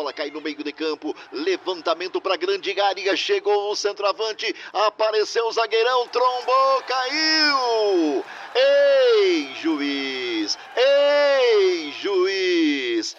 bola cai no meio de campo, levantamento para grande área, chegou o centroavante, apareceu o zagueirão, trombou, caiu! Ei, juiz! Ei, juiz!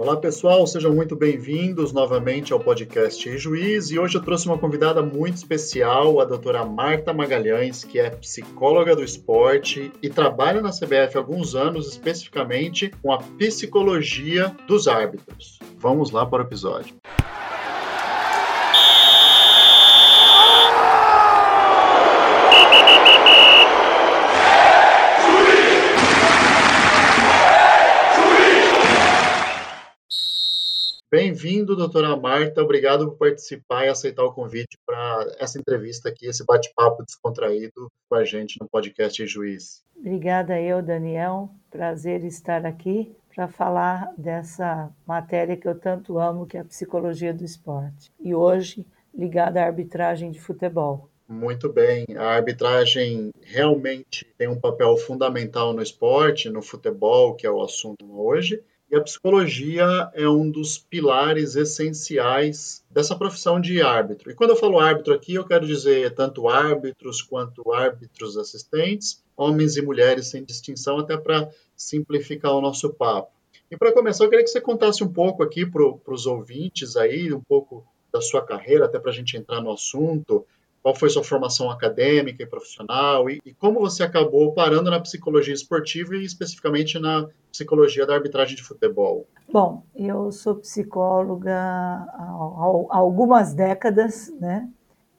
Olá pessoal, sejam muito bem-vindos novamente ao podcast Juiz e hoje eu trouxe uma convidada muito especial, a doutora Marta Magalhães, que é psicóloga do esporte e trabalha na CBF há alguns anos especificamente com a psicologia dos árbitros. Vamos lá para o episódio. Bem-vindo, doutora Marta. Obrigado por participar e aceitar o convite para essa entrevista aqui, esse bate-papo descontraído com a gente no podcast Juiz. Obrigada eu, Daniel. Prazer estar aqui para falar dessa matéria que eu tanto amo, que é a psicologia do esporte. E hoje ligada à arbitragem de futebol. Muito bem. A arbitragem realmente tem um papel fundamental no esporte, no futebol, que é o assunto hoje. E a psicologia é um dos pilares essenciais dessa profissão de árbitro. E quando eu falo árbitro aqui, eu quero dizer tanto árbitros quanto árbitros assistentes, homens e mulheres sem distinção, até para simplificar o nosso papo. E para começar, eu queria que você contasse um pouco aqui para os ouvintes aí, um pouco da sua carreira, até para a gente entrar no assunto, qual foi sua formação acadêmica e profissional e, e, como você acabou parando na psicologia esportiva e especificamente na psicologia da arbitragem de futebol? Bom, eu sou psicóloga há, há algumas décadas, né?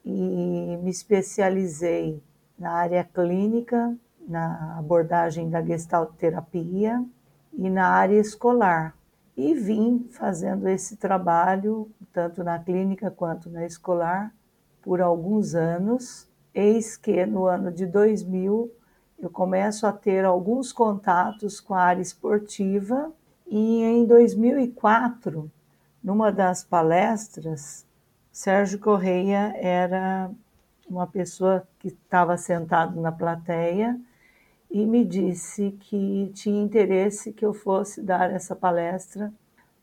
E me especializei na área clínica, na abordagem da gestalterapia e na área escolar. E vim fazendo esse trabalho, tanto na clínica quanto na escolar, por alguns anos, eis que no ano de 2000 eu começo a ter alguns contatos com a área esportiva e em 2004, numa das palestras, Sérgio Correia era uma pessoa que estava sentado na plateia e me disse que tinha interesse que eu fosse dar essa palestra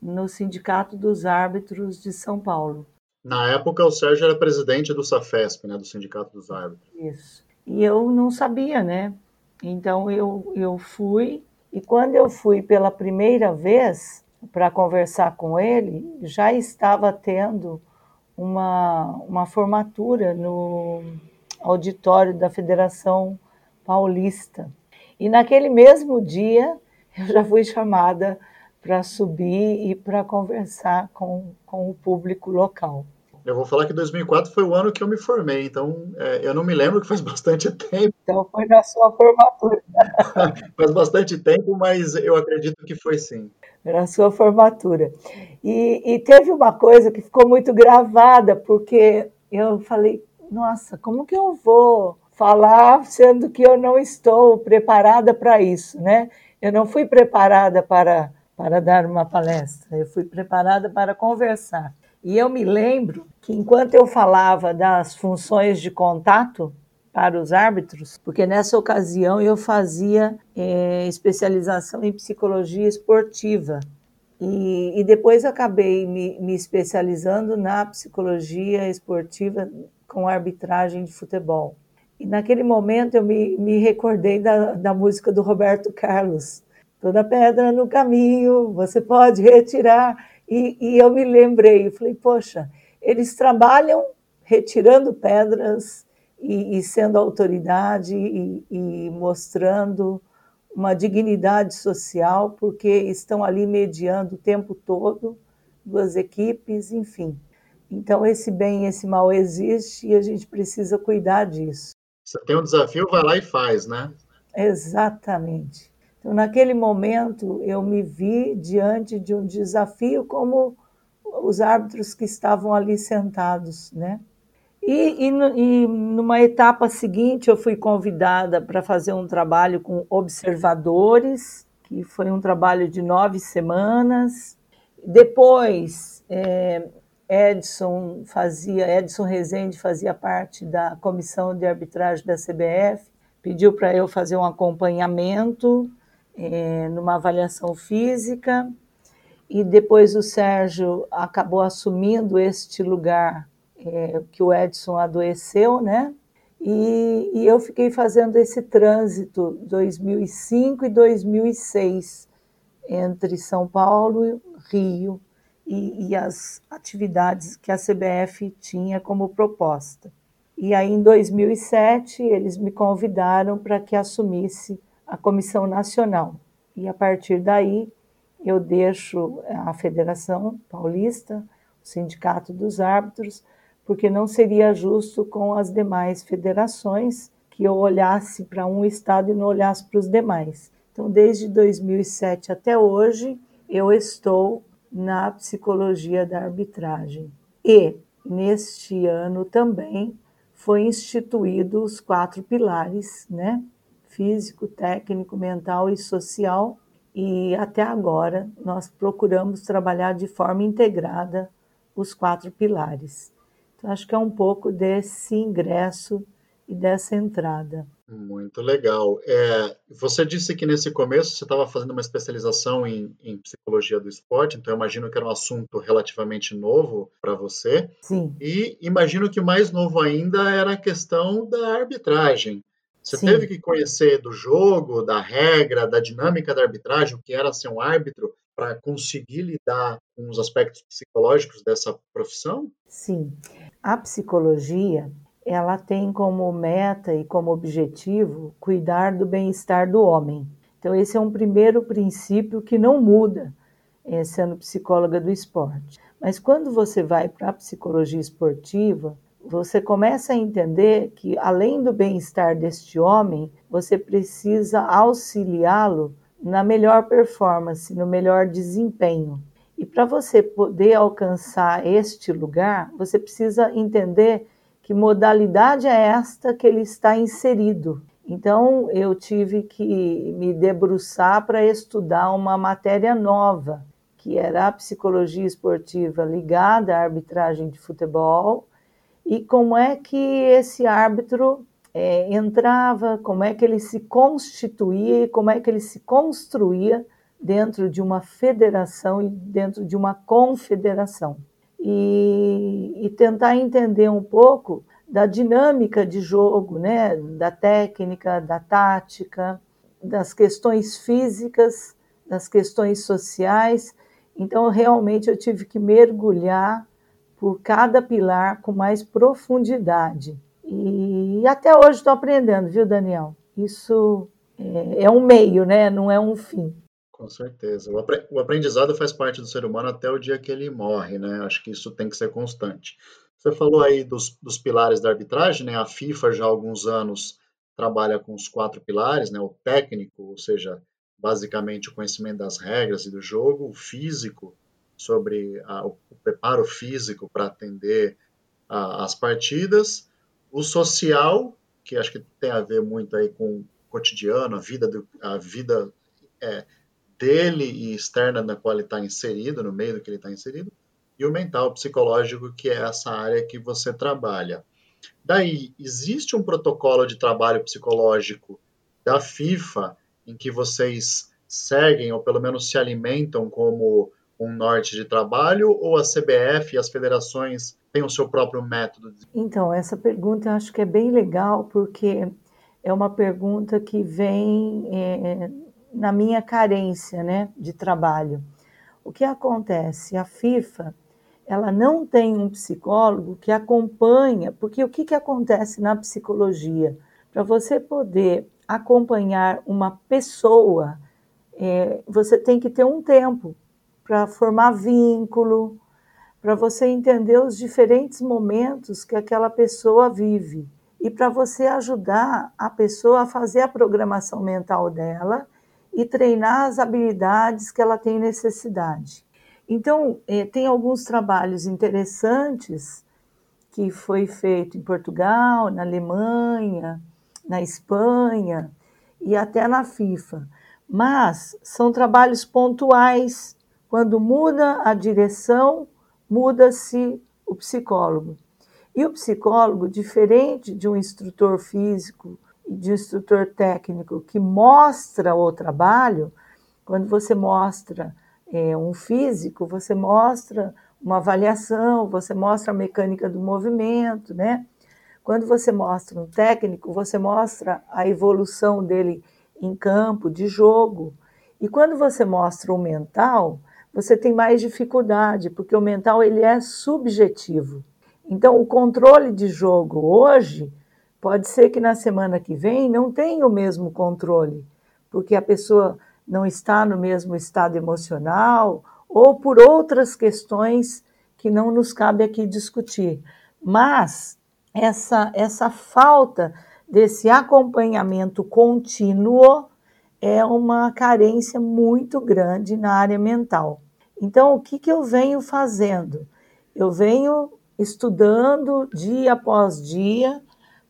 no Sindicato dos Árbitros de São Paulo. Na época, o Sérgio era presidente do SAFESP, né, do Sindicato dos Árbitros. Isso. E eu não sabia, né? Então eu, eu fui, e quando eu fui pela primeira vez para conversar com ele, já estava tendo uma, uma formatura no auditório da Federação Paulista. E naquele mesmo dia, eu já fui chamada para subir e para conversar com, com o público local. Eu vou falar que 2004 foi o ano que eu me formei, então é, eu não me lembro que faz bastante tempo. Então foi na sua formatura. faz bastante tempo, mas eu acredito que foi sim. Na sua formatura. E, e teve uma coisa que ficou muito gravada, porque eu falei, nossa, como que eu vou falar sendo que eu não estou preparada para isso, né? Eu não fui preparada para para dar uma palestra, eu fui preparada para conversar. E eu me lembro que enquanto eu falava das funções de contato para os árbitros, porque nessa ocasião eu fazia é, especialização em psicologia esportiva. E, e depois acabei me, me especializando na psicologia esportiva com arbitragem de futebol. E naquele momento eu me, me recordei da, da música do Roberto Carlos, toda pedra no caminho você pode retirar. E, e eu me lembrei, falei, poxa, eles trabalham retirando pedras e, e sendo autoridade e, e mostrando uma dignidade social, porque estão ali mediando o tempo todo duas equipes, enfim. Então, esse bem e esse mal existe e a gente precisa cuidar disso. Você tem um desafio, vai lá e faz, né? Exatamente. Então, naquele momento, eu me vi diante de um desafio como os árbitros que estavam ali sentados, né? E, e, e numa etapa seguinte, eu fui convidada para fazer um trabalho com observadores, que foi um trabalho de nove semanas. Depois, é, Edson fazia, Edson Rezende fazia parte da comissão de arbitragem da CBF, pediu para eu fazer um acompanhamento é, numa avaliação física, e depois o Sérgio acabou assumindo este lugar é, que o Edson adoeceu, né? E, e, eu fiquei fazendo esse trânsito 2005 e 2006 entre São Paulo, Rio e, e as atividades que a CBF tinha como proposta. E aí, em 2007, eles me convidaram para que assumisse a Comissão Nacional. E a partir daí, eu deixo a Federação Paulista, o Sindicato dos Árbitros, porque não seria justo com as demais federações que eu olhasse para um estado e não olhasse para os demais. Então, desde 2007 até hoje, eu estou na psicologia da arbitragem. E, neste ano também, foi instituído os quatro pilares, né? Físico, técnico, mental e social. E até agora nós procuramos trabalhar de forma integrada os quatro pilares. Então, acho que é um pouco desse ingresso e dessa entrada. Muito legal. É, você disse que nesse começo você estava fazendo uma especialização em, em, psicologia do esporte, então eu imagino que era um assunto relativamente novo para você. Sim. E imagino que o mais novo ainda era a questão da arbitragem. Você Sim. teve que conhecer do jogo, da regra, da dinâmica da arbitragem, o que era ser um árbitro, para conseguir lidar com os aspectos psicológicos dessa profissão? Sim. A psicologia ela tem como meta e como objetivo cuidar do bem-estar do homem. Então, esse é um primeiro princípio que não muda, é, sendo psicóloga do esporte. Mas quando você vai para a psicologia esportiva, você começa a entender que, além do bem-estar deste homem, você precisa auxiliá-lo na melhor performance, no melhor desempenho. E para você poder alcançar este lugar, você precisa entender que modalidade é esta que ele está inserido. Então, eu tive que me debruçar para estudar uma matéria nova, que era a psicologia esportiva ligada à arbitragem de futebol e como é que esse árbitro é, entrava, como é que ele se constituía e como é que ele se construía dentro de uma federação e dentro de uma confederação e, e tentar entender um pouco da dinâmica de jogo, né? da técnica, da tática, das questões físicas, das questões sociais. Então, realmente, eu tive que mergulhar por cada pilar com mais profundidade. E até hoje estou aprendendo, viu, Daniel? Isso é, é um meio, né? não é um fim. Com certeza. O aprendizado faz parte do ser humano até o dia que ele morre, né? Acho que isso tem que ser constante. Você falou aí dos, dos pilares da arbitragem, né? A FIFA já há alguns anos trabalha com os quatro pilares, né? O técnico, ou seja, basicamente o conhecimento das regras e do jogo, o físico, sobre a, o, preparo físico para atender a, as partidas, o social, que acho que tem a ver muito aí com o cotidiano, a vida, do, a vida é, dele e externa na qual ele está inserido, no meio do que ele está inserido, e o mental psicológico, que é essa área que você trabalha. Daí, existe um protocolo de trabalho psicológico da FIFA em que vocês seguem, ou pelo menos se alimentam como um norte de trabalho, ou a CBF e as federações têm o seu próprio método? Então, essa pergunta eu acho que é bem legal, porque é uma pergunta que vem é, na minha carência né, de trabalho. O que acontece? A FIFA ela não tem um psicólogo que acompanha, porque o que, que acontece na psicologia? Para você poder acompanhar uma pessoa, é, você tem que ter um tempo para formar vínculo, para você entender os diferentes momentos que aquela pessoa vive e para você ajudar a pessoa a fazer a programação mental dela e treinar as habilidades que ela tem necessidade. Então, eh, tem alguns trabalhos interessantes que foi feito em Portugal, na Alemanha, na Espanha e até na FIFA. Mas são trabalhos pontuais. Quando muda a direção, muda-se o psicólogo. E o psicólogo, diferente de um instrutor físico e de instrutor técnico que mostra o trabalho, quando você mostra é, um físico, você mostra uma avaliação, você mostra a mecânica do movimento, né? Quando você mostra um técnico, você mostra a evolução dele em campo, de jogo. E quando você mostra o mental, você tem mais dificuldade, porque o mental ele é subjetivo. Então, o controle de jogo hoje pode ser que na semana que vem não tenha o mesmo controle, porque a pessoa não está no mesmo estado emocional ou por outras questões que não nos cabe aqui discutir. Mas essa, essa falta desse acompanhamento contínuo é uma carência muito grande na área mental. Então, o que, que eu venho fazendo? Eu venho estudando dia após dia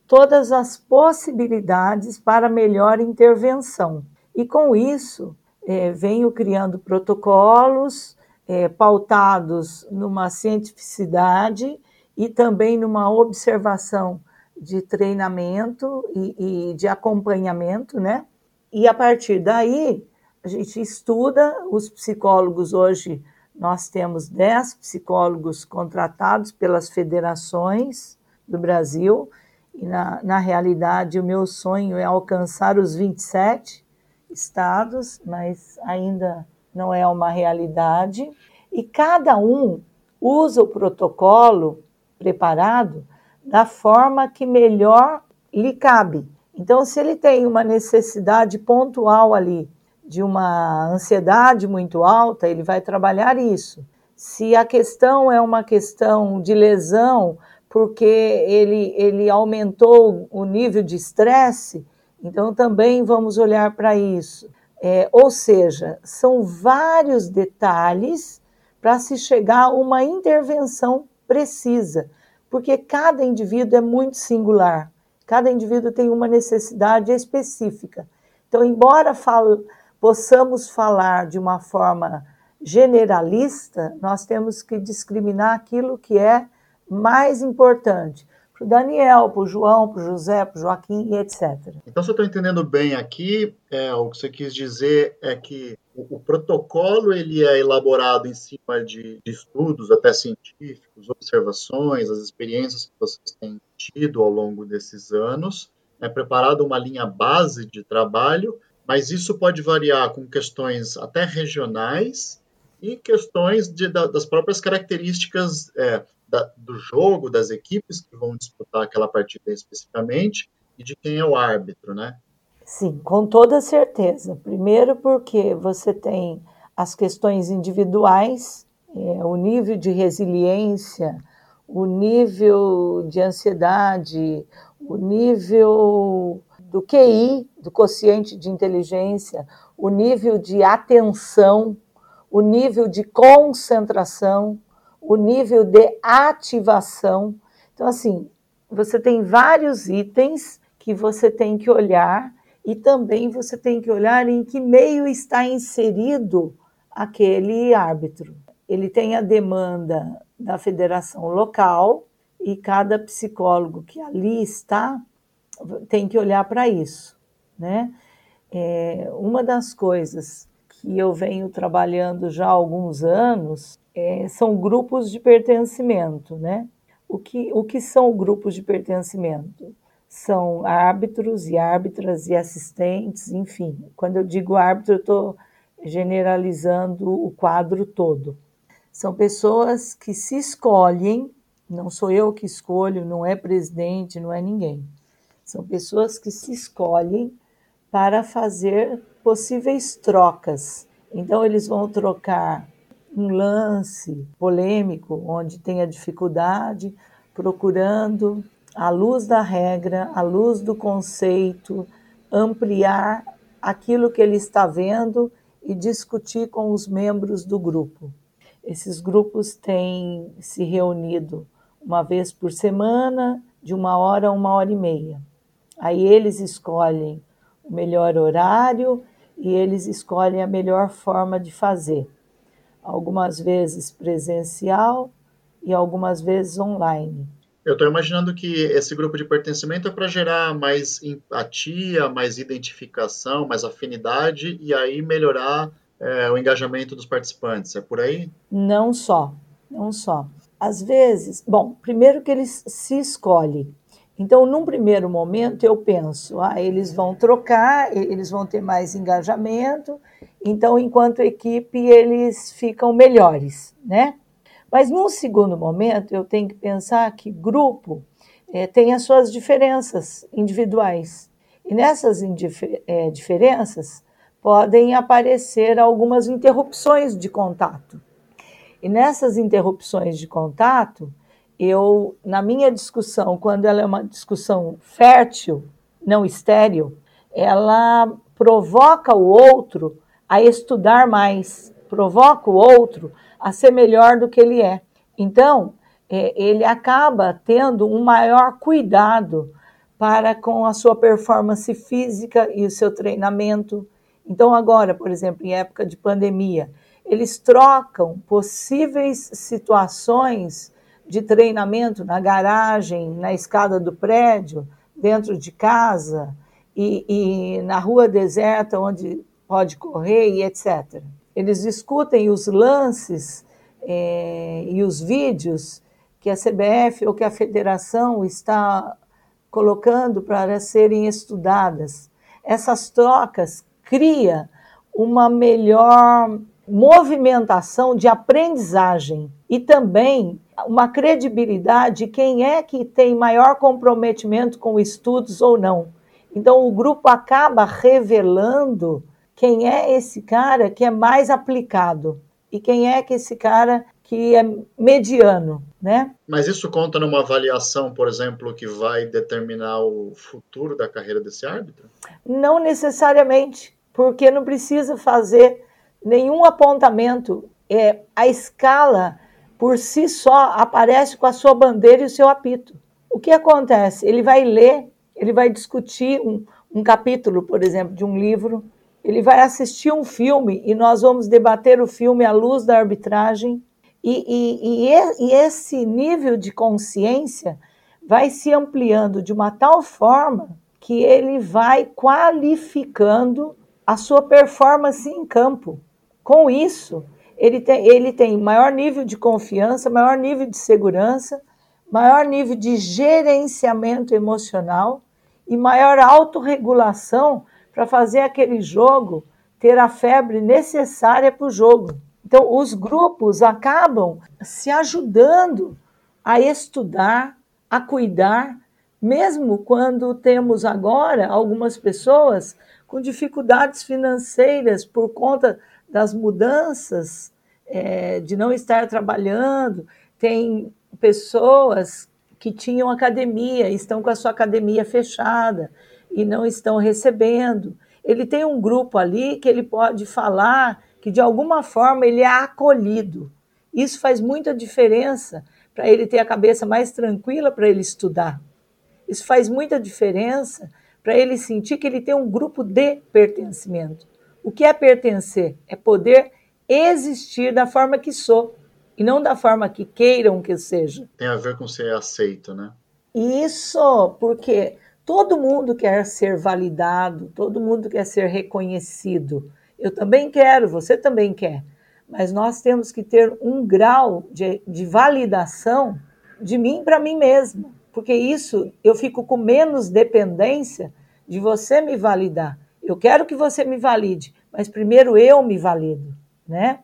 todas as possibilidades para melhor intervenção. E com isso, é, venho criando protocolos é, pautados numa cientificidade e também numa observação de treinamento e, e de acompanhamento, né? E a partir daí, a gente estuda, os psicólogos hoje, nós temos 10 psicólogos contratados pelas federações do Brasil, e na, na realidade o meu sonho é alcançar os 27 estados, mas ainda não é uma realidade. E cada um usa o protocolo preparado da forma que melhor lhe cabe. Então, se ele tem uma necessidade pontual ali de uma ansiedade muito alta, ele vai trabalhar isso. Se a questão é uma questão de lesão, porque ele, ele aumentou o nível de estresse, então também vamos olhar para isso. É, ou seja, são vários detalhes para se chegar a uma intervenção precisa, porque cada indivíduo é muito singular. Cada indivíduo tem uma necessidade específica. Então, embora falo, possamos falar de uma forma generalista, nós temos que discriminar aquilo que é mais importante para o Daniel, para o João, para o José, para o Joaquim e etc. Então, se eu estou entendendo bem aqui, é, o que você quis dizer é que o, o protocolo ele é elaborado em cima de, de, estudos até científicos, observações, as experiências que vocês têm tido ao longo desses anos. É preparada uma linha base de trabalho, mas isso pode variar com questões até regionais e questões de, da, das próprias características é, da, do jogo, das equipes que vão disputar aquela partida especificamente e de quem é o árbitro, né? Sim, com toda certeza. Primeiro, porque você tem as questões individuais, é, o nível de resiliência, o nível de ansiedade, o nível do QI, do quociente de inteligência, o nível de atenção, o nível de concentração, o nível de ativação. Então, assim, você tem vários itens que você tem que olhar e também você tem que olhar em que meio está inserido aquele árbitro. Ele tem a demanda da federação local e cada psicólogo que ali está tem que olhar para isso, né? É, uma das coisas que eu venho trabalhando já há alguns anos é, são grupos de pertencimento, né? O que, o que são grupos de pertencimento? São árbitros e árbitras e assistentes, enfim. Quando eu digo árbitro, eu estou generalizando o quadro todo. São pessoas que se escolhem, não sou eu que escolho, não é presidente, não é ninguém. São pessoas que se escolhem para fazer possíveis trocas. Então, eles vão trocar um lance polêmico, onde tenha dificuldade, procurando, à luz da regra, à luz do conceito, ampliar aquilo que ele está vendo e discutir com os membros do grupo. Esses grupos têm se reunido uma vez por semana, de uma hora a uma hora e meia. Aí eles escolhem o melhor horário e eles escolhem a melhor forma de fazer algumas vezes presencial e algumas vezes online. Eu estou imaginando que esse grupo de pertencimento é para gerar mais empatia, mais identificação, mais afinidade e aí melhorar é, o engajamento dos participantes. É por aí? Não só, não só. Às vezes, bom, primeiro que eles se escolhem. Então, num primeiro momento, eu penso, ah, eles vão trocar, eles vão ter mais engajamento, então, enquanto equipe, eles ficam melhores, né? Mas num segundo momento, eu tenho que pensar que grupo é, tem as suas diferenças individuais. E nessas é, diferenças podem aparecer algumas interrupções de contato. E nessas interrupções de contato, eu, na minha discussão, quando ela é uma discussão fértil, não estéril, ela provoca o outro a estudar mais, provoca o outro a ser melhor do que ele é. Então, é, ele acaba tendo um maior cuidado para com a sua performance física e o seu treinamento. Então, agora, por exemplo, em época de pandemia, eles trocam possíveis situações de treinamento na garagem, na escada do prédio, dentro de casa e, e na rua deserta onde pode correr e etc. Eles discutem os lances é, e os vídeos que a CBF ou que a federação está colocando para serem estudadas. Essas trocas cria uma melhor movimentação de aprendizagem e também uma credibilidade de quem é que tem maior comprometimento com estudos ou não. Então o grupo acaba revelando quem é esse cara que é mais aplicado e quem é que esse cara que é mediano, né? Mas isso conta numa avaliação, por exemplo, que vai determinar o futuro da carreira desse árbitro? Não necessariamente, porque não precisa fazer nenhum apontamento. É, a escala por si só aparece com a sua bandeira e o seu apito. O que acontece? Ele vai ler, ele vai discutir um, um capítulo, por exemplo, de um livro, ele vai assistir um filme e nós vamos debater o filme à luz da arbitragem. E, e, e, e esse nível de consciência vai se ampliando de uma tal forma que ele vai qualificando a sua performance em campo. Com isso, ele tem, ele tem maior nível de confiança, maior nível de segurança, maior nível de gerenciamento emocional e maior autorregulação para fazer aquele jogo ter a febre necessária para o jogo. Então, os grupos acabam se ajudando a estudar, a cuidar, mesmo quando temos agora algumas pessoas com dificuldades financeiras por conta das mudanças, é, de não estar trabalhando. Tem pessoas que tinham academia, estão com a sua academia fechada e não estão recebendo. Ele tem um grupo ali que ele pode falar que de alguma forma ele é acolhido. Isso faz muita diferença para ele ter a cabeça mais tranquila para ele estudar. Isso faz muita diferença para ele sentir que ele tem um grupo de pertencimento. O que é pertencer? É poder existir da forma que sou e não da forma que queiram que eu seja. Tem a ver com ser aceito, né? Isso, porque Todo mundo quer ser validado, todo mundo quer ser reconhecido. Eu também quero, você também quer. Mas nós temos que ter um grau de, de validação de mim para mim mesma, porque isso eu fico com menos dependência de você me validar. Eu quero que você me valide, mas primeiro eu me valido, né?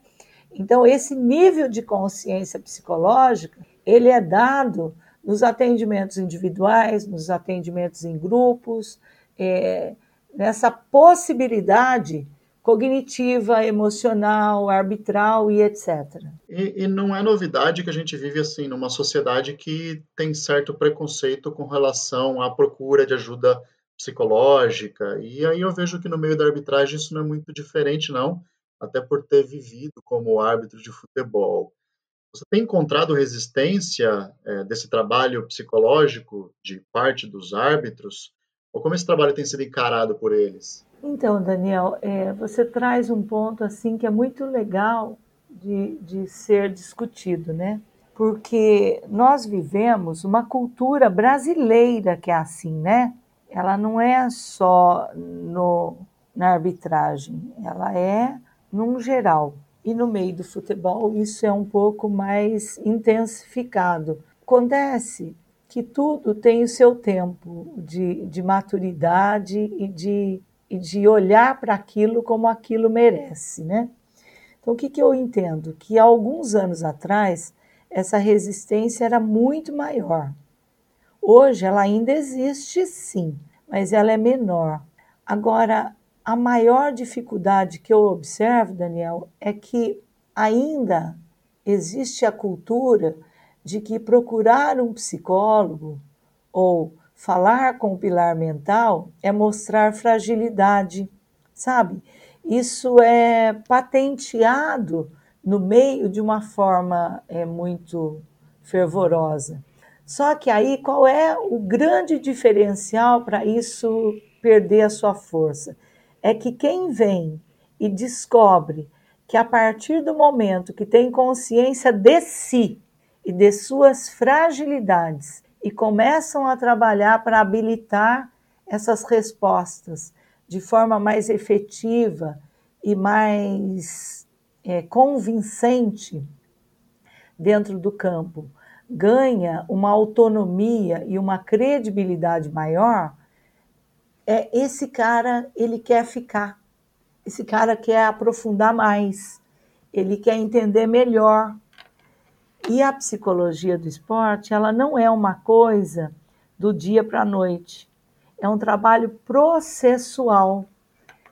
Então esse nível de consciência psicológica, ele é dado nos atendimentos individuais, nos atendimentos em grupos, é, nessa possibilidade cognitiva, emocional, arbitral e etc. E, e, não é novidade que a gente vive assim numa sociedade que tem certo preconceito com relação à procura de ajuda psicológica. E aí eu vejo que no meio da arbitragem isso não é muito diferente, não, até por ter vivido como árbitro de futebol. Você tem encontrado resistência é, desse trabalho psicológico de parte dos árbitros? Ou como esse trabalho tem sido encarado por eles? Então, Daniel, é, você traz um ponto assim que é muito legal de, de ser discutido, né? porque nós vivemos uma cultura brasileira que é assim, né? Ela não é só no, na arbitragem, ela é num geral. E no meio do futebol isso é um pouco mais intensificado. Acontece que tudo tem o seu tempo de, de maturidade e de, e de olhar para aquilo como aquilo merece, né? Então, o que, que eu entendo? Que há alguns anos atrás, essa resistência era muito maior. Hoje ela ainda existe, sim, mas ela é menor. Agora, a maior dificuldade que eu observo, Daniel, é que ainda existe a cultura de que procurar um psicólogo ou falar com o pilar mental é mostrar fragilidade, sabe? Isso é patenteado no meio de uma forma é, muito fervorosa. Só que aí qual é o grande diferencial para isso perder a sua força? É que quem vem e descobre que a partir do momento que tem consciência de si e de suas fragilidades e começam a trabalhar para habilitar essas respostas de forma mais efetiva e mais é, convincente dentro do campo, ganha uma autonomia e uma credibilidade maior, é esse cara ele quer ficar, esse cara quer aprofundar mais, ele quer entender melhor. E a psicologia do esporte, ela não é uma coisa do dia para a noite. É um trabalho processual.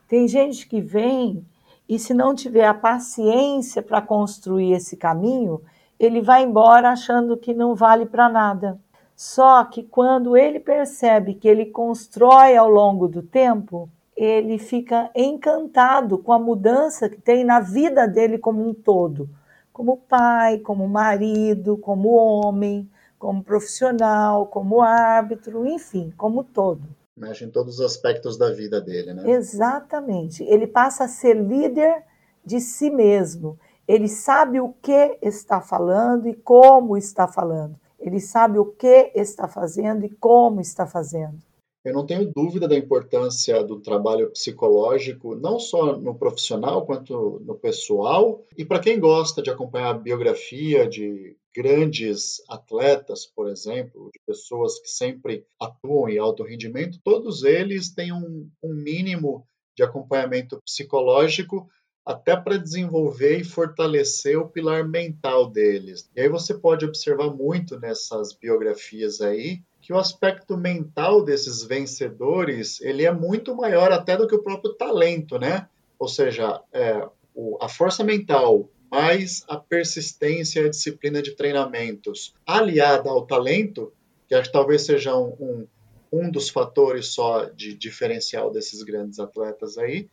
Tem gente que vem e se não tiver a paciência para construir esse caminho, ele vai embora achando que não vale para nada. Só que quando ele percebe que ele constrói ao longo do tempo, ele fica encantado com a mudança que tem na vida dele como um todo, como pai, como marido, como homem, como profissional, como árbitro, enfim, como todo mexe em todos os aspectos da vida dele, né? Exatamente. Ele passa a ser líder de si mesmo. Ele sabe o que está falando e como está falando. Ele sabe o que está fazendo e como está fazendo. Eu não tenho dúvida da importância do trabalho psicológico, não só no profissional quanto no pessoal. E para quem gosta de acompanhar a biografia de grandes atletas, por exemplo, de pessoas que sempre atuam em alto rendimento, todos eles têm um, um mínimo de acompanhamento psicológico até para desenvolver e fortalecer o pilar mental deles. E aí você pode observar muito nessas biografias aí que o aspecto mental desses vencedores ele é muito maior até do que o próprio talento, né? Ou seja, é, o, a força mental mais a persistência e a disciplina de treinamentos aliada ao talento, que acho que talvez seja um, um, um dos fatores só de diferencial desses grandes atletas aí,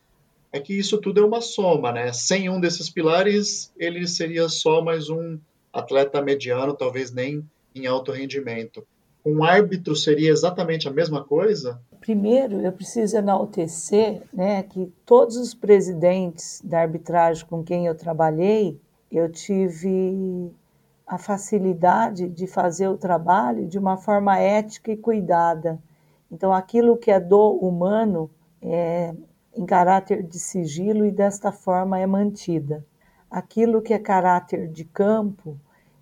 é que isso tudo é uma soma, né? Sem um desses pilares, ele seria só mais um atleta mediano, talvez nem em alto rendimento um árbitro seria exatamente a mesma coisa? Primeiro, eu preciso enaltecer né, que todos os presidentes da arbitragem com quem eu trabalhei, eu tive a facilidade de fazer o trabalho de uma forma ética e cuidada. Então, aquilo que é do humano é em caráter de sigilo e desta forma é mantida. Aquilo que é caráter de campo,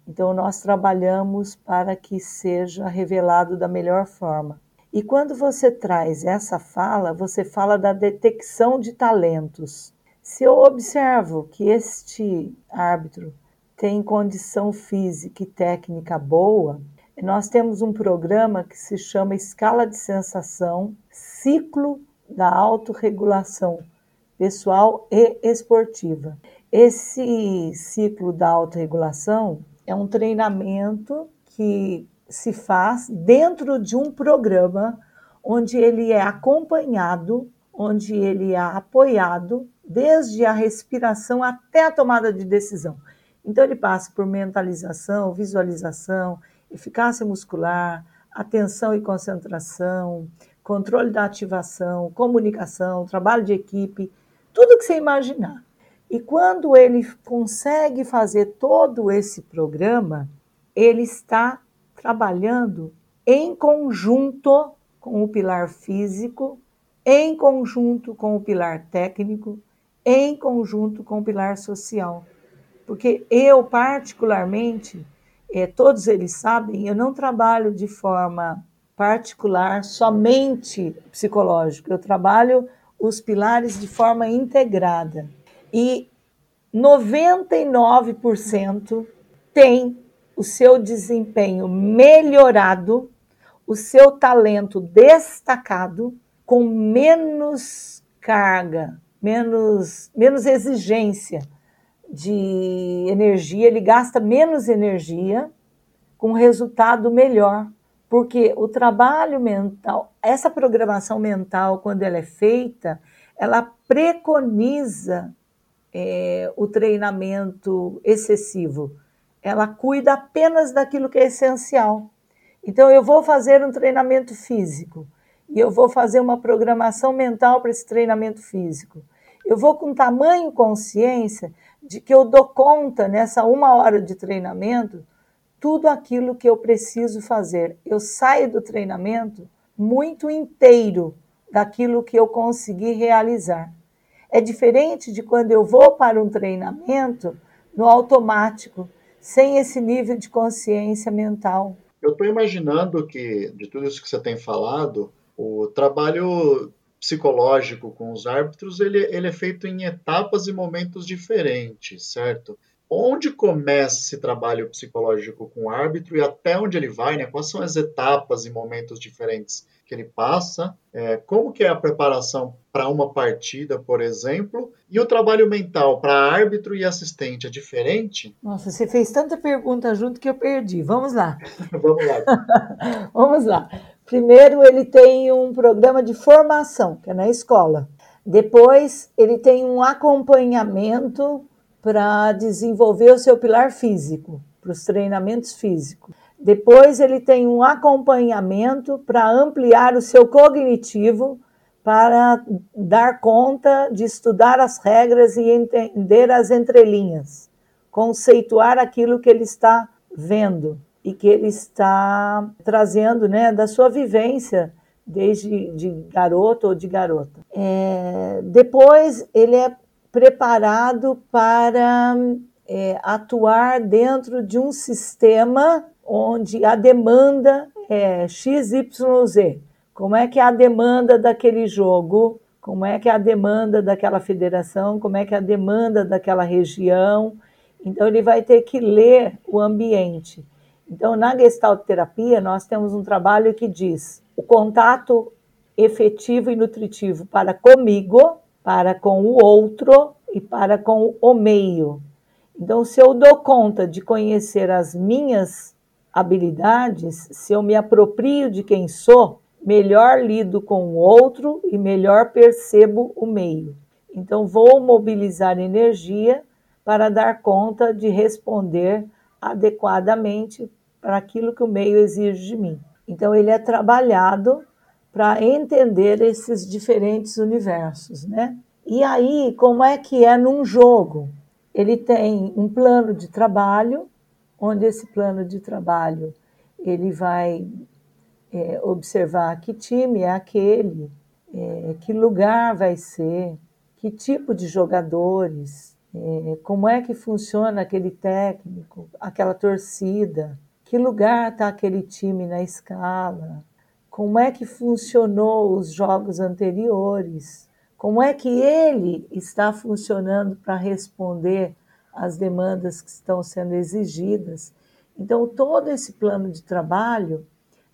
então, nós trabalhamos para que seja revelado da melhor forma. E quando você traz essa fala, você fala da detecção de talentos. Se eu observo que este árbitro tem condição física e técnica boa, nós temos um programa que se chama Escala de Sensação Ciclo da Autorregulação Pessoal e Esportiva. Esse ciclo da autorregulação é um treinamento que se faz dentro de um programa onde ele é acompanhado, onde ele é apoiado desde a respiração até a tomada de decisão. Então ele passa por mentalização, visualização, eficácia muscular, atenção e concentração, controle da ativação, comunicação, trabalho de equipe, tudo que você imaginar. E quando ele consegue fazer todo esse programa, ele está trabalhando em conjunto com o pilar físico, em conjunto com o pilar técnico, em conjunto com o pilar social. Porque eu, particularmente, é, todos eles sabem, eu não trabalho de forma particular, somente psicológico. Eu trabalho os pilares de forma integrada. E 99% tem o seu desempenho melhorado, o seu talento destacado, com menos carga, menos, menos exigência de energia, ele gasta menos energia com resultado melhor porque o trabalho mental, essa programação mental, quando ela é feita, ela preconiza é, o treinamento excessivo. Ela cuida apenas daquilo que é essencial. Então, eu vou fazer um treinamento físico e eu vou fazer uma programação mental para esse treinamento físico. Eu vou com tamanho consciência de que eu dou conta nessa uma hora de treinamento tudo aquilo que eu preciso fazer. Eu saio do treinamento muito inteiro daquilo que eu consegui realizar. É diferente de quando eu vou para um treinamento no automático, sem esse nível de consciência mental. Eu estou imaginando que, de tudo isso que você tem falado, o trabalho psicológico com os árbitros ele, ele é feito em etapas e momentos diferentes, certo? Onde começa esse trabalho psicológico com o árbitro e até onde ele vai, né? Quais são as etapas e momentos diferentes que ele passa? É, como que é a preparação para uma partida, por exemplo? E o trabalho mental para árbitro e assistente é diferente? Nossa, você fez tanta pergunta junto que eu perdi. Vamos lá. Vamos lá. Vamos lá. Primeiro, ele tem um programa de formação, que é na escola. Depois, ele tem um acompanhamento para desenvolver o seu pilar físico, para os treinamentos físicos. Depois, ele tem um acompanhamento para ampliar o seu cognitivo, para dar conta de estudar as regras e entender as entrelinhas, conceituar aquilo que ele está vendo e que ele está trazendo né, da sua vivência desde de garoto ou de garota. É, depois, ele é preparado para é, atuar dentro de um sistema onde a demanda é XYZ. Como é que é a demanda daquele jogo? Como é que é a demanda daquela federação? Como é que é a demanda daquela região? Então, ele vai ter que ler o ambiente. Então, na Gestalt terapia, nós temos um trabalho que diz o contato efetivo e nutritivo para comigo para com o outro e para com o meio. Então, se eu dou conta de conhecer as minhas habilidades, se eu me aproprio de quem sou, melhor lido com o outro e melhor percebo o meio. Então, vou mobilizar energia para dar conta de responder adequadamente para aquilo que o meio exige de mim. Então, ele é trabalhado para entender esses diferentes universos, né? E aí, como é que é num jogo? Ele tem um plano de trabalho, onde esse plano de trabalho ele vai é, observar que time é aquele, é, que lugar vai ser, que tipo de jogadores, é, como é que funciona aquele técnico, aquela torcida, que lugar está aquele time na escala, como é que funcionou os jogos anteriores, como é que ele está funcionando para responder às demandas que estão sendo exigidas. Então, todo esse plano de trabalho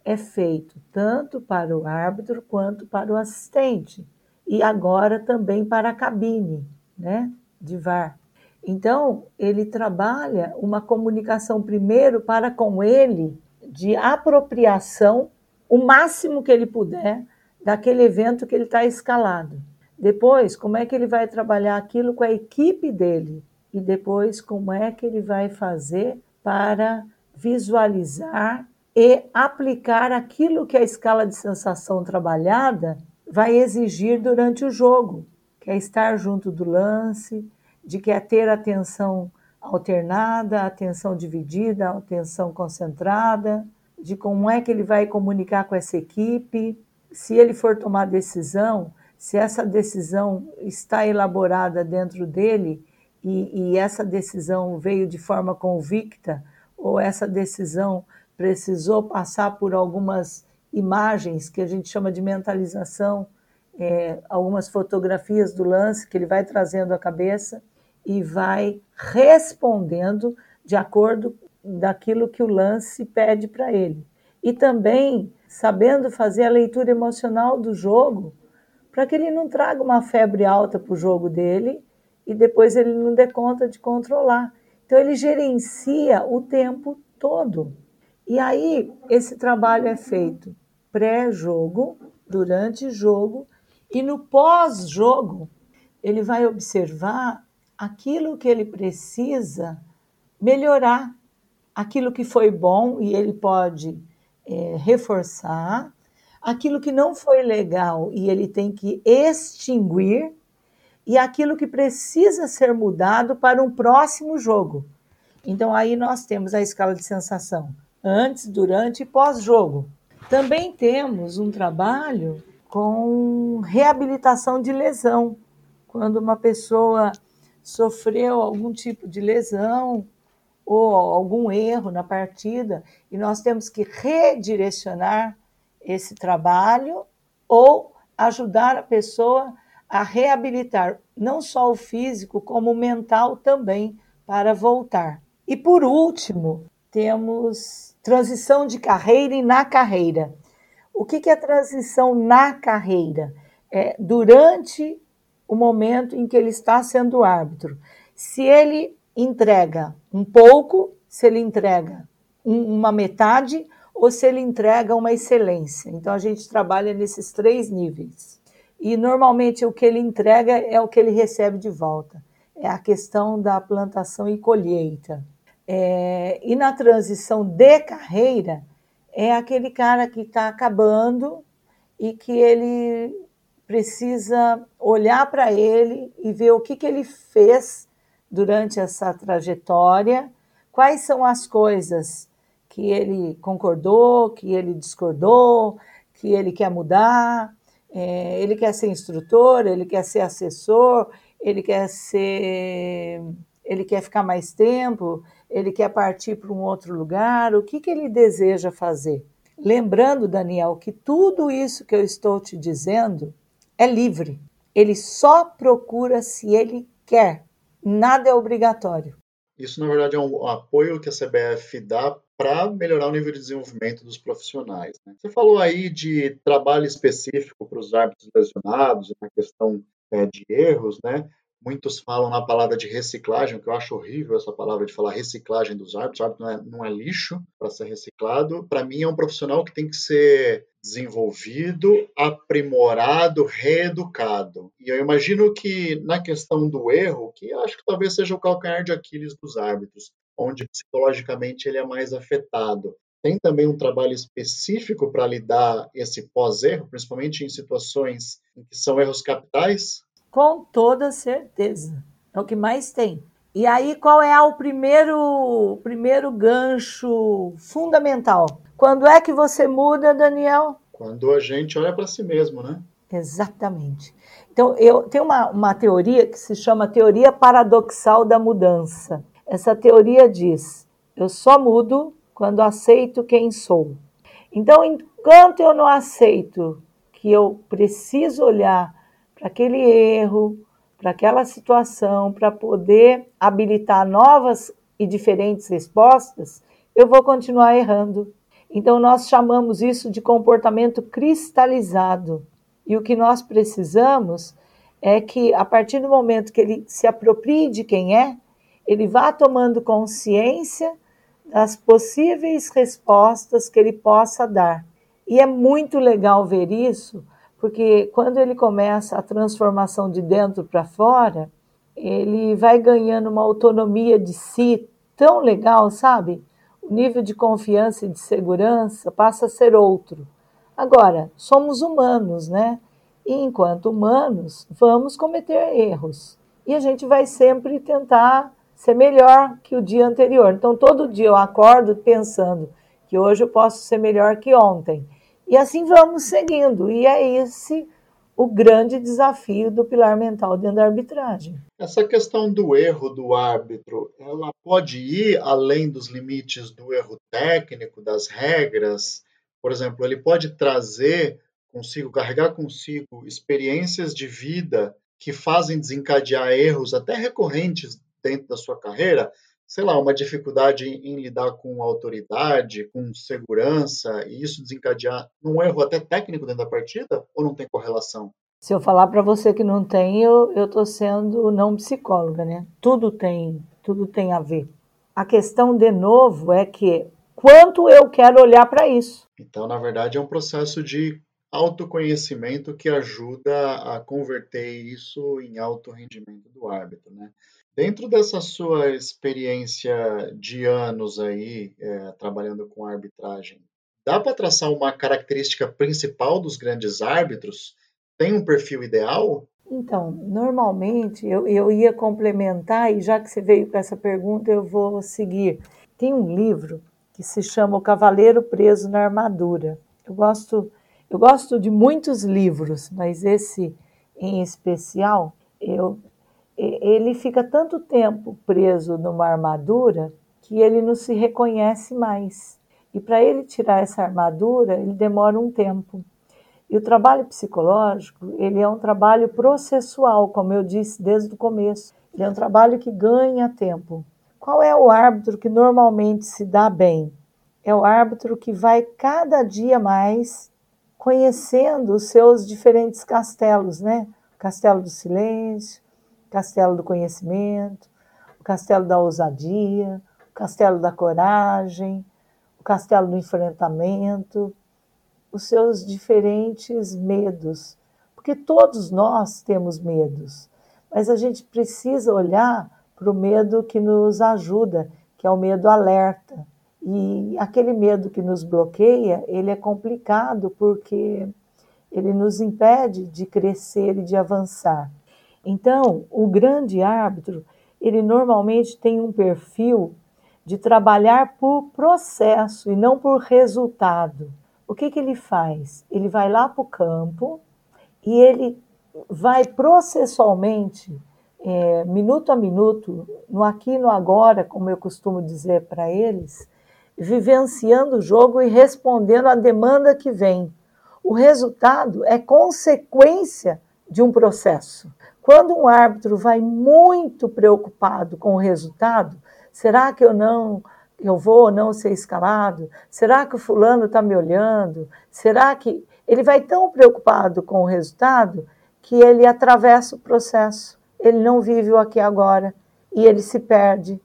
é feito tanto para o árbitro quanto para o assistente e agora também para a cabine, né, de VAR. Então, ele trabalha uma comunicação primeiro para com ele de apropriação o máximo que ele puder daquele evento que ele está escalado. Depois, como é que ele vai trabalhar aquilo com a equipe dele? E depois, como é que ele vai fazer para visualizar e aplicar aquilo que a escala de sensação trabalhada vai exigir durante o jogo, que é estar junto do lance, de que é ter atenção alternada, atenção dividida, atenção concentrada, de como é que ele vai comunicar com essa equipe, se ele for tomar decisão, se essa decisão está elaborada dentro dele e, e essa decisão veio de forma convicta ou essa decisão precisou passar por algumas imagens que a gente chama de mentalização, é, algumas fotografias do lance que ele vai trazendo à cabeça e vai respondendo de acordo daquilo que o lance pede para ele. E também sabendo fazer a leitura emocional do jogo, para que ele não traga uma febre alta para o jogo dele e depois ele não dê conta de controlar. Então ele gerencia o tempo todo. E aí esse trabalho é feito pré-jogo, durante jogo e no pós-jogo ele vai observar aquilo que ele precisa melhorar, aquilo que foi bom e ele pode é, reforçar, aquilo que não foi legal e ele tem que extinguir, e aquilo que precisa ser mudado para um próximo jogo. Então aí nós temos a escala de sensação antes, durante e pós-jogo. Também temos um trabalho com reabilitação de lesão. Quando uma pessoa sofreu algum tipo de lesão ou algum erro na partida, e nós temos que redirecionar esse trabalho ou ajudar a pessoa a reabilitar não só o físico, como o mental também, para voltar. E por último, temos transição de carreira e na carreira. O que é transição na carreira? É durante o momento em que ele está sendo árbitro. Se ele entrega um pouco, se ele entrega um, uma metade ou se ele entrega uma excelência. Então a gente trabalha nesses três níveis. E normalmente o que ele entrega é o que ele recebe de volta. É a questão da plantação e colheita. É, e na transição de carreira, é aquele cara que está acabando e que ele precisa olhar para ele e ver o que, que ele fez durante essa trajetória, quais são as coisas que ele concordou, que ele discordou, que ele quer mudar, é, ele quer ser instrutor, ele quer ser assessor, ele quer ser, ele quer ficar mais tempo, ele quer partir para um outro lugar, o que, que ele deseja fazer? Lembrando, Daniel, que tudo isso que eu estou te dizendo é livre. Ele só procura se ele quer. Nada é obrigatório. Isso, na verdade, é um apoio que a CBF dá para melhorar o nível de desenvolvimento dos profissionais. Né? Você falou aí de trabalho específico para os árbitros lesionados, na questão é, de erros, né? Muitos falam na palavra de reciclagem, que eu acho horrível essa palavra de falar reciclagem dos árbitros. O árbitro não é, não é lixo para ser reciclado. Para mim, é um profissional que tem que ser desenvolvido, aprimorado, reeducado. E eu imagino que na questão do erro, que acho que talvez seja o calcanhar de Aquiles dos árbitros, onde psicologicamente ele é mais afetado. Tem também um trabalho específico para lidar esse pós-erro, principalmente em situações em que são erros capitais? Com toda certeza. É o que mais tem. E aí, qual é o primeiro, primeiro gancho fundamental? Quando é que você muda, Daniel? Quando a gente olha para si mesmo, né? Exatamente. Então, eu tenho uma, uma teoria que se chama teoria paradoxal da mudança. Essa teoria diz: eu só mudo quando aceito quem sou. Então, enquanto eu não aceito que eu preciso olhar para aquele erro, para aquela situação, para poder habilitar novas e diferentes respostas, eu vou continuar errando. Então, nós chamamos isso de comportamento cristalizado. E o que nós precisamos é que, a partir do momento que ele se aproprie de quem é, ele vá tomando consciência das possíveis respostas que ele possa dar. E é muito legal ver isso, porque quando ele começa a transformação de dentro para fora, ele vai ganhando uma autonomia de si tão legal, sabe? o nível de confiança e de segurança passa a ser outro. Agora, somos humanos, né? E enquanto humanos, vamos cometer erros. E a gente vai sempre tentar ser melhor que o dia anterior. Então, todo dia eu acordo pensando que hoje eu posso ser melhor que ontem. E assim vamos seguindo. E é esse o grande desafio do pilar mental dentro da arbitragem. Essa questão do erro do árbitro, ela pode ir além dos limites do erro técnico, das regras? Por exemplo, ele pode trazer consigo, carregar consigo experiências de vida que fazem desencadear erros até recorrentes dentro da sua carreira, sei lá, uma dificuldade em lidar com autoridade, com segurança, e isso desencadear num erro até técnico dentro da partida, ou não tem correlação? Se eu falar para você que não tem, eu estou sendo não psicóloga, né? Tudo tem, tudo tem a ver. A questão, de novo, é que quanto eu quero olhar para isso. Então, na verdade, é um processo de autoconhecimento que ajuda a converter isso em alto rendimento do árbitro, né? Dentro dessa sua experiência de anos aí, é, trabalhando com arbitragem, dá para traçar uma característica principal dos grandes árbitros? Tem um perfil ideal? Então, normalmente eu, eu ia complementar, e já que você veio com essa pergunta, eu vou seguir. Tem um livro que se chama O Cavaleiro Preso na Armadura. Eu gosto, eu gosto de muitos livros, mas esse em especial, eu ele fica tanto tempo preso numa armadura que ele não se reconhece mais. E para ele tirar essa armadura, ele demora um tempo. E o trabalho psicológico, ele é um trabalho processual, como eu disse desde o começo. Ele é um trabalho que ganha tempo. Qual é o árbitro que normalmente se dá bem? É o árbitro que vai cada dia mais conhecendo os seus diferentes castelos, né? O castelo do silêncio, castelo do conhecimento, o castelo da ousadia, o castelo da coragem, o castelo do enfrentamento, os seus diferentes medos, porque todos nós temos medos, mas a gente precisa olhar para o medo que nos ajuda, que é o medo alerta. E aquele medo que nos bloqueia, ele é complicado porque ele nos impede de crescer e de avançar. Então, o grande árbitro, ele normalmente tem um perfil de trabalhar por processo e não por resultado. O que, que ele faz? Ele vai lá para o campo e ele vai processualmente, é, minuto a minuto, no aqui e no agora, como eu costumo dizer para eles, vivenciando o jogo e respondendo à demanda que vem. O resultado é consequência de um processo. Quando um árbitro vai muito preocupado com o resultado, será que eu não eu vou ou não ser escalado? Será que o fulano está me olhando? Será que ele vai tão preocupado com o resultado que ele atravessa o processo? Ele não vive o aqui agora e ele se perde.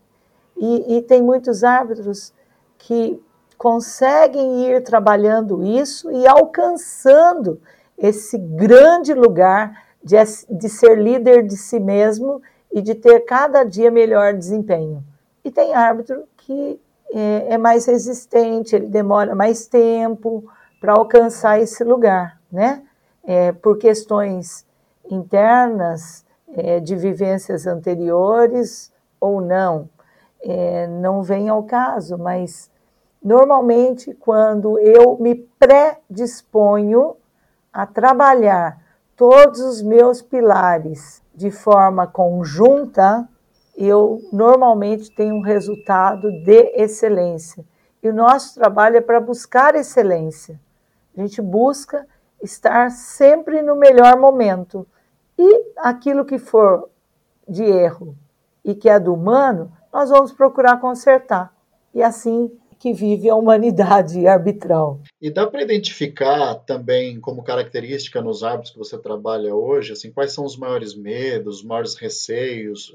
E, e tem muitos árbitros que conseguem ir trabalhando isso e alcançando esse grande lugar de, de ser líder de si mesmo e de ter cada dia melhor desempenho. E tem árbitro que é, é mais resistente, ele demora mais tempo para alcançar esse lugar, né? É, por questões internas, é, de vivências anteriores ou não, é, não vem ao caso, mas normalmente quando eu me predisponho a trabalhar todos os meus pilares de forma conjunta, eu normalmente tenho um resultado de excelência. E o nosso trabalho é para buscar excelência. A gente busca estar sempre no melhor momento. E aquilo que for de erro e que é do humano, nós vamos procurar consertar. E assim que vive a humanidade arbitral. E dá para identificar também como característica nos hábitos que você trabalha hoje, assim, quais são os maiores medos, os maiores receios,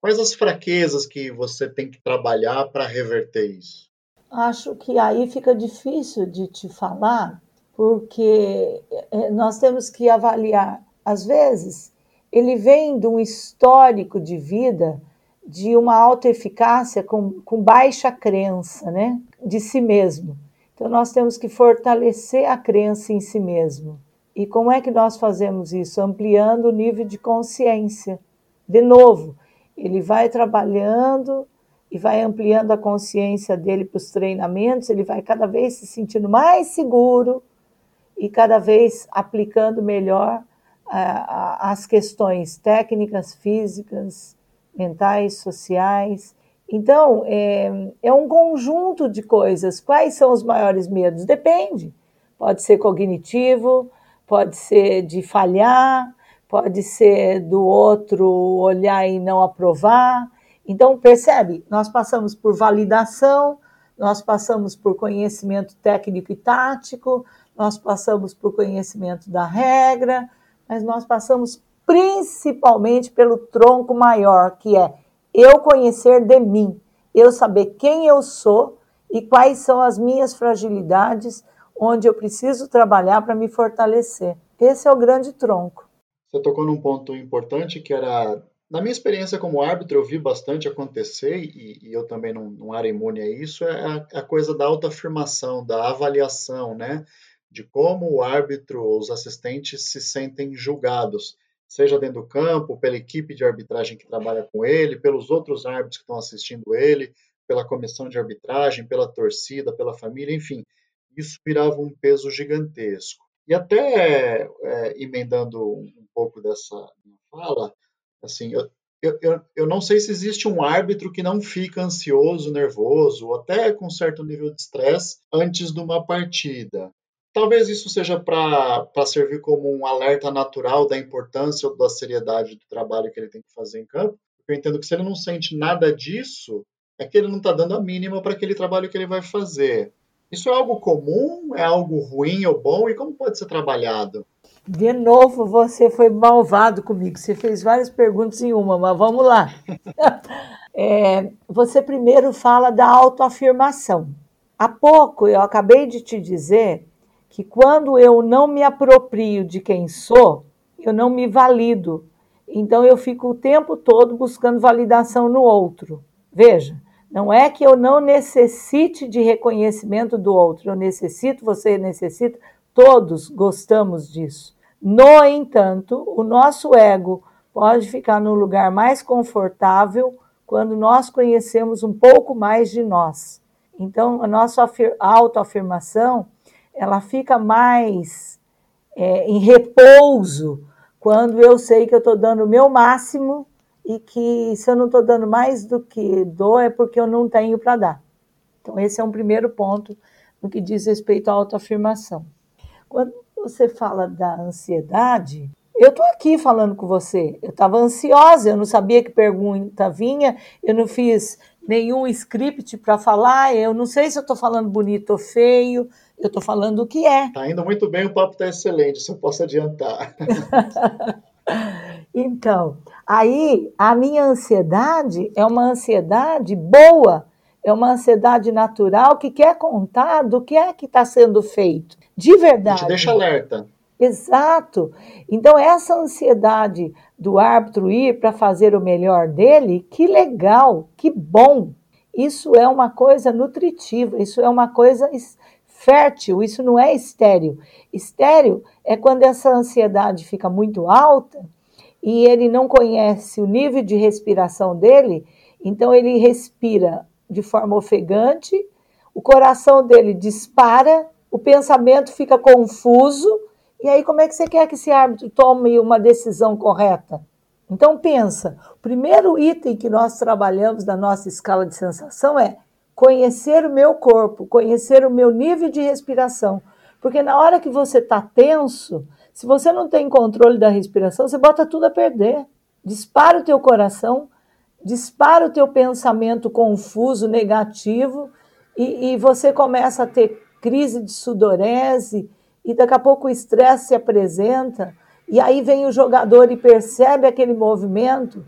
quais as fraquezas que você tem que trabalhar para reverter isso? Acho que aí fica difícil de te falar, porque é, nós temos que avaliar. Às vezes, ele vem de um histórico de vida de uma autoeficácia com, com baixa crença né, de si mesmo. Então, nós temos que fortalecer a crença em si mesmo. E como é que nós fazemos isso? Ampliando o nível de consciência. De novo, ele vai trabalhando e vai ampliando a consciência dele para os treinamentos, ele vai cada vez se sentindo mais seguro e cada vez aplicando melhor as questões técnicas, físicas, mentais, sociais. Então, é, é um conjunto de coisas. Quais são os maiores medos? Depende. Pode ser cognitivo, pode ser de falhar, pode ser do outro olhar e não aprovar. Então, percebe? Nós passamos por validação, nós passamos por conhecimento técnico e tático, nós passamos por conhecimento da regra, mas nós passamos principalmente pelo tronco maior, que é eu conhecer de mim, eu saber quem eu sou e quais são as minhas fragilidades, onde eu preciso trabalhar para me fortalecer. Esse é o grande tronco. Você tocou num ponto importante que era, na minha experiência como árbitro, eu vi bastante acontecer e, e eu também não, não era imune a isso, é a, a coisa da autoafirmação, da avaliação, né? de como o árbitro, os assistentes se sentem julgados, seja dentro do campo, pela equipe de arbitragem que trabalha com ele, pelos outros árbitros que estão assistindo ele, pela comissão de arbitragem, pela torcida, pela família, enfim, isso virava um peso gigantesco. E até é, emendando um pouco dessa fala, assim, eu, eu, eu não sei se existe um árbitro que não fica ansioso, nervoso, ou até com certo nível de estresse antes de uma partida. Talvez isso seja para servir como um alerta natural da importância ou da seriedade do trabalho que ele tem que fazer em campo. Eu entendo que se ele não sente nada disso, é que ele não está dando a mínima para aquele trabalho que ele vai fazer. Isso é algo comum? É algo ruim ou bom? E como pode ser trabalhado? De novo, você foi malvado comigo. Você fez várias perguntas em uma, mas vamos lá. é, você primeiro fala da autoafirmação. Há pouco eu acabei de te dizer que quando eu não me aproprio de quem sou, eu não me valido. Então eu fico o tempo todo buscando validação no outro. Veja, não é que eu não necessite de reconhecimento do outro, eu necessito, você necessita, todos gostamos disso. No entanto, o nosso ego pode ficar num lugar mais confortável quando nós conhecemos um pouco mais de nós. Então, a nossa autoafirmação ela fica mais é, em repouso quando eu sei que eu estou dando o meu máximo e que se eu não estou dando mais do que dou é porque eu não tenho para dar. Então, esse é um primeiro ponto no que diz respeito à autoafirmação. Quando você fala da ansiedade, eu estou aqui falando com você. Eu estava ansiosa, eu não sabia que pergunta vinha, eu não fiz nenhum script para falar, eu não sei se eu estou falando bonito ou feio, eu estou falando o que é. Está indo muito bem, o papo está excelente, se eu posso adiantar. então, aí a minha ansiedade é uma ansiedade boa, é uma ansiedade natural que quer contar do que é que está sendo feito. De verdade. Te deixa alerta. Exato. Então, essa ansiedade do árbitro ir para fazer o melhor dele, que legal, que bom. Isso é uma coisa nutritiva, isso é uma coisa fértil, isso não é estéreo. Estéreo é quando essa ansiedade fica muito alta e ele não conhece o nível de respiração dele, então ele respira de forma ofegante, o coração dele dispara, o pensamento fica confuso, e aí como é que você quer que esse árbitro tome uma decisão correta? Então pensa, o primeiro item que nós trabalhamos na nossa escala de sensação é conhecer o meu corpo, conhecer o meu nível de respiração. Porque na hora que você está tenso, se você não tem controle da respiração, você bota tudo a perder. Dispara o teu coração, dispara o teu pensamento confuso, negativo, e, e você começa a ter crise de sudorese, e daqui a pouco o estresse se apresenta, e aí vem o jogador e percebe aquele movimento,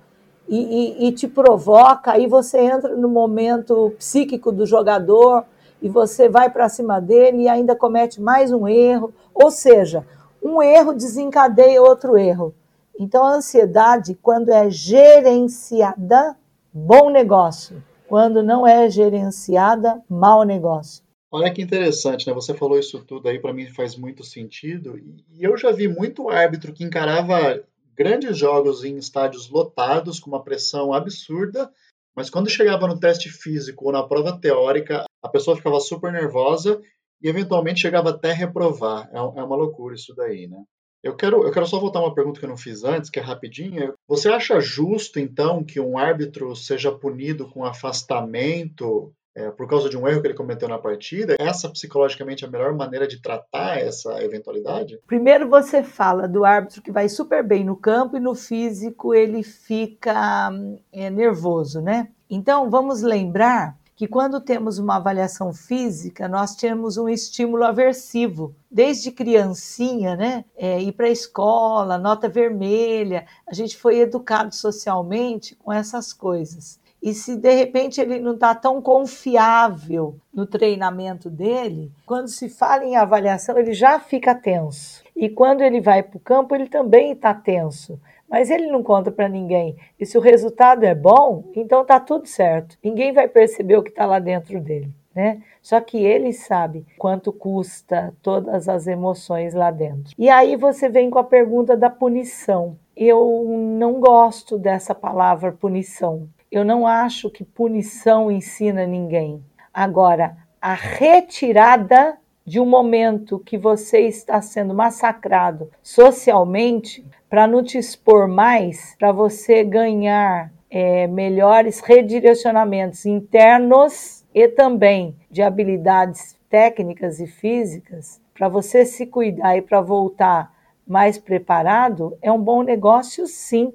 e, e, e te provoca, aí você entra no momento psíquico do jogador e você vai para cima dele e ainda comete mais um erro. Ou seja, um erro desencadeia outro erro. Então, a ansiedade, quando é gerenciada, bom negócio. Quando não é gerenciada, mau negócio. Olha que interessante, né? Você falou isso tudo aí, para mim faz muito sentido. E eu já vi muito árbitro que encarava grandes jogos em estádios lotados, com uma pressão absurda, mas quando chegava no teste físico ou na prova teórica, a pessoa ficava super nervosa e eventualmente chegava até reprovar. É, é uma loucura isso daí, né? Eu quero, eu quero só voltar uma pergunta que eu não fiz antes, que é rapidinha. Você acha justo, então, que um árbitro seja punido com afastamento é, por causa de um erro que ele cometeu na partida? Essa, psicologicamente, é a melhor maneira de tratar essa eventualidade? Primeiro, você fala do árbitro que vai super bem no campo e no físico ele fica é, nervoso, né? Então, vamos lembrar que quando temos uma avaliação física, nós temos um estímulo aversivo. Desde criancinha, né? É, ir para a escola, nota vermelha, a gente foi educado socialmente com essas coisas. E se de repente ele não está tão confiável no treinamento dele, quando se fala em avaliação, ele já fica tenso. E quando ele vai para o campo, ele também está tenso mas ele não conta para ninguém. E se o resultado é bom, então está tudo certo. Ninguém vai perceber o que está lá dentro dele. Né? Só que ele sabe quanto custa todas as emoções lá dentro. E aí você vem com a pergunta da punição. Eu não gosto dessa palavra punição. Eu não acho que punição ensina ninguém. Agora, a retirada de um momento que você está sendo massacrado socialmente para não te expor mais, para você ganhar é, melhores redirecionamentos internos e também de habilidades técnicas e físicas, para você se cuidar e para voltar mais preparado, é um bom negócio sim.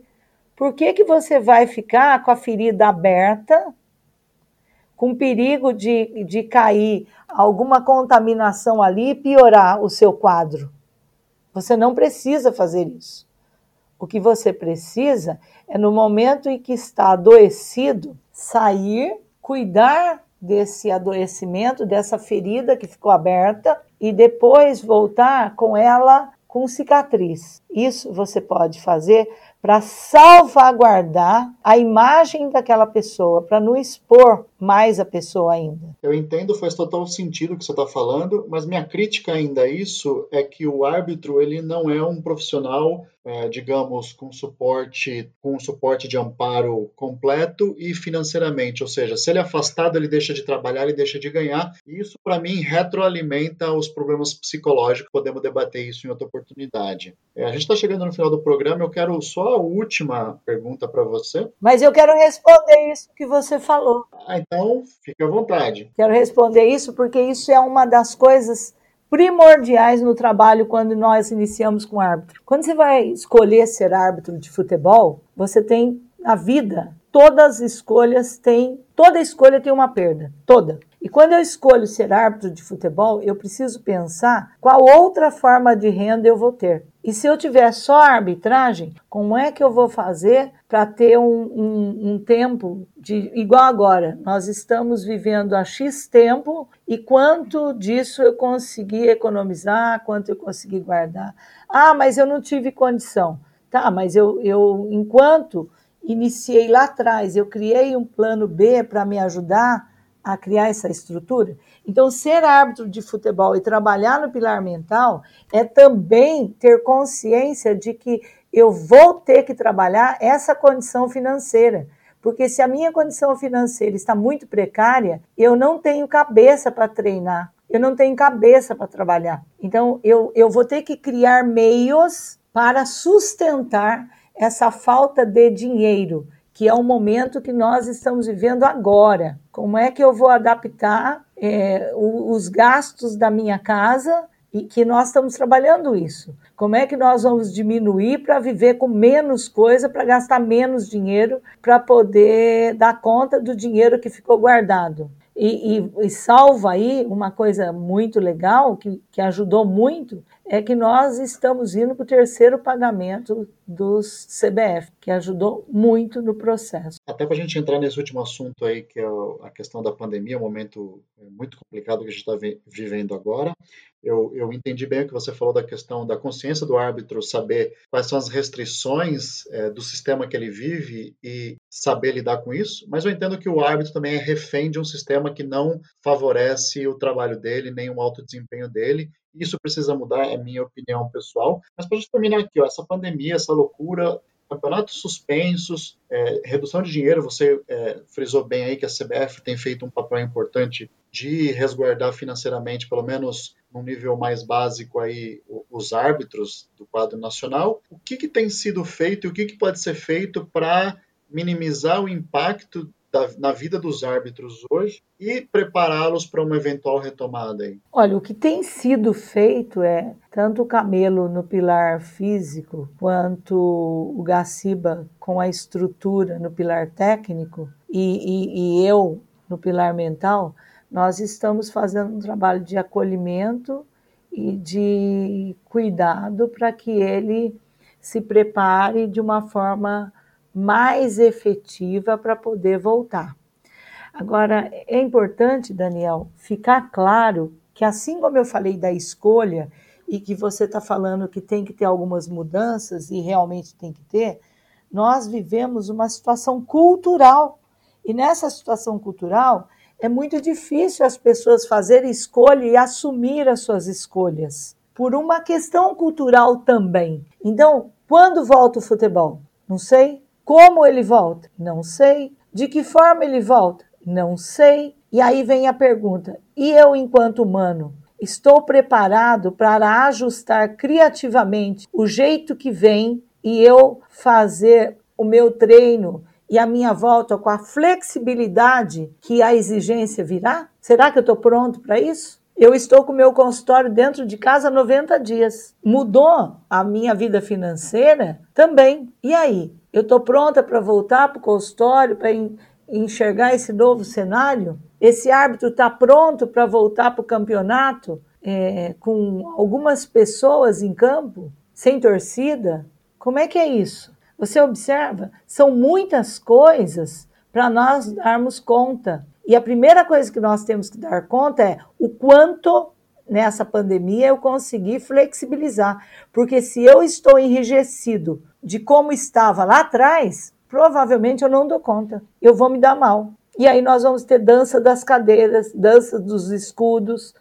Por que, que você vai ficar com a ferida aberta, com perigo de, de cair alguma contaminação ali e piorar o seu quadro? Você não precisa fazer isso. O que você precisa é, no momento em que está adoecido, sair, cuidar desse adoecimento, dessa ferida que ficou aberta e depois voltar com ela com cicatriz. Isso você pode fazer para salvaguardar a imagem daquela pessoa, para não expor mais a pessoa ainda. Eu entendo, faz total sentido o que você está falando, mas minha crítica ainda a isso é que o árbitro ele não é um profissional digamos, com suporte, com suporte de amparo completo e financeiramente, ou seja, se ele é afastado, ele deixa de trabalhar, ele deixa de ganhar. E isso, para mim, retroalimenta os problemas psicológicos. Podemos debater isso em outra oportunidade. É, a gente está chegando no final do programa. Eu quero só a última pergunta para você. Mas eu quero responder isso que você falou. Ah, então, fique à vontade. Quero responder isso porque isso é uma das coisas primordiais no trabalho quando nós iniciamos com árbitro. Quando você vai escolher ser árbitro de futebol, você tem a vida, todas as escolhas têm, toda escolha tem uma perda, toda. E quando eu escolho ser árbitro de futebol, eu preciso pensar qual outra forma de renda eu vou ter. E se eu tiver só arbitragem, como é que eu vou fazer para ter um, um, um, tempo de igual agora? Nós estamos vivendo a X tempo e quanto disso eu consegui economizar, quanto eu consegui guardar. Ah, mas eu não tive condição. Tá, mas eu, eu enquanto iniciei lá atrás, eu criei um plano B para me ajudar a criar essa estrutura. Então, ser árbitro de futebol e trabalhar no pilar mental é também ter consciência de que eu vou ter que trabalhar essa condição financeira. Porque se a minha condição financeira está muito precária, eu não tenho cabeça para treinar, eu não tenho cabeça para trabalhar. Então, eu, eu vou ter que criar meios para sustentar essa falta de dinheiro que é o momento que nós estamos vivendo agora. Como é que eu vou adaptar é, os gastos da minha casa e que nós estamos trabalhando isso? Como é que nós vamos diminuir para viver com menos coisa, para gastar menos dinheiro, para poder dar conta do dinheiro que ficou guardado? E, e, e, salva aí uma coisa muito legal que, que ajudou muito é que nós estamos indo para o terceiro pagamento dos CBF, que ajudou muito no processo. Até para a gente entrar nesse último assunto aí, que é a questão da pandemia, um momento é, muito complicado que a gente está vivendo agora, Eu, eu entendi bem o que você falou da questão da consciência do árbitro, saber quais são as restrições é, do sistema que ele vive e saber lidar com isso, mas eu entendo que o árbitro também é refém de um sistema que não favorece o trabalho dele, nem o alto desempenho dele. Isso precisa mudar, é minha opinião pessoal. Mas para a gente terminar aqui, ó, essa pandemia, essa loucura, campeonatos suspensos, é, redução de dinheiro, você é, frisou bem aí que a CBF tem feito um papel importante de resguardar financeiramente, pelo menos num nível mais básico aí, os árbitros do quadro nacional. O que, que tem sido feito e o que, que pode ser feito para minimizar o impacto da, na vida dos árbitros hoje e prepará-los para uma eventual retomada aí? Olha, o que tem sido feito é tanto o Camelo no pilar físico quanto o Gaciba com a estrutura no pilar técnico e, e, e eu no pilar mental, nós estamos fazendo um trabalho de acolhimento e de cuidado para que ele se prepare de uma forma mais efetiva para poder voltar. Agora, é importante, Daniel, ficar claro que, assim como eu falei da escolha e que você está falando que tem que ter algumas mudanças e realmente tem que ter, nós vivemos uma situação cultural. E nessa situação cultural, é muito difícil as pessoas fazerem escolha e assumir as suas escolhas, por uma questão cultural também. Então, quando volta o futebol? Não sei. Como ele volta? Não sei. De que forma ele volta? Não sei. E aí vem a pergunta: e eu, enquanto humano, estou preparado para ajustar criativamente o jeito que vem e eu fazer o meu treino e a minha volta com a flexibilidade que a exigência virá? Será que eu estou pronto para isso? Eu estou com o meu consultório dentro de casa há 90 dias. Mudou a minha vida financeira? Também. E aí? Eu estou pronta para voltar para o consultório, para enxergar esse novo cenário? Esse árbitro está pronto para voltar para o campeonato é, com algumas pessoas em campo, sem torcida? Como é que é isso? Você observa? São muitas coisas para nós darmos conta. E a primeira coisa que nós temos que dar conta é o quanto nessa pandemia eu consegui flexibilizar. Porque se eu estou enrijecido de como estava lá atrás, provavelmente eu não dou conta. Eu vou me dar mal. E aí nós vamos ter dança das cadeiras, dança dos escudos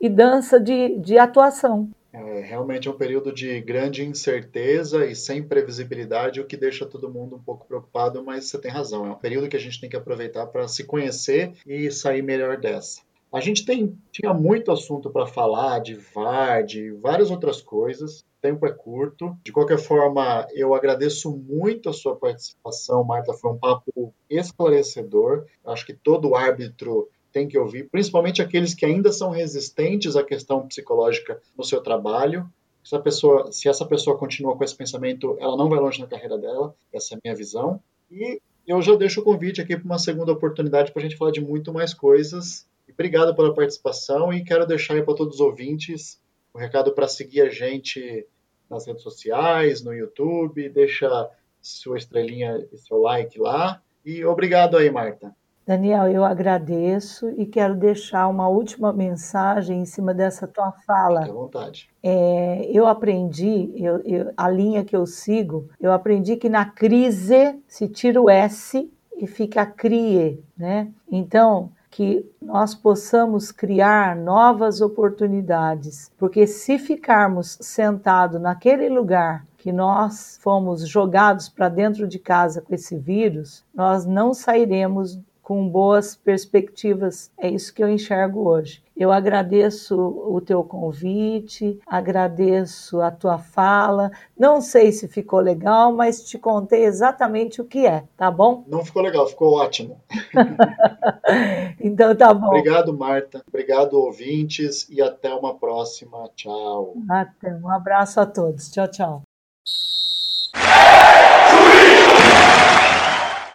e dança de, de atuação. É, realmente é um período de grande incerteza e sem previsibilidade, o que deixa todo mundo um pouco preocupado, mas você tem razão. É um período que a gente tem que aproveitar para se conhecer e sair melhor dessa. A gente tem, tinha muito assunto para falar de VAR, de várias outras coisas. O tempo é curto. De qualquer forma, eu agradeço muito a sua participação, Marta. Foi um papo esclarecedor. Acho que todo árbitro tem que ouvir, principalmente aqueles que ainda são resistentes à questão psicológica no seu trabalho. Se, pessoa, se essa pessoa continua com esse pensamento, ela não vai longe na carreira dela. Essa é a minha visão. E eu já deixo o convite aqui para uma segunda oportunidade para a gente falar de muito mais coisas Obrigado pela participação e quero deixar aí para todos os ouvintes o um recado para seguir a gente nas redes sociais, no YouTube, deixa sua estrelinha e seu like lá. E obrigado aí, Marta. Daniel, eu agradeço e quero deixar uma última mensagem em cima dessa tua fala. Fique à vontade. É, eu aprendi, eu, eu, a linha que eu sigo, eu aprendi que na crise se tira o S e fica crie, né? Então, que nós possamos criar novas oportunidades, porque se ficarmos sentados naquele lugar que nós fomos jogados para dentro de casa com esse vírus, nós não sairemos com boas perspectivas. É isso que eu enxergo hoje. Eu agradeço o teu convite, agradeço a tua fala. Não sei se ficou legal, mas te contei exatamente o que é, tá bom? Não ficou legal, ficou ótimo. então tá bom. Obrigado, Marta. Obrigado, ouvintes, e até uma próxima. Tchau. Até. Um abraço a todos. Tchau, tchau.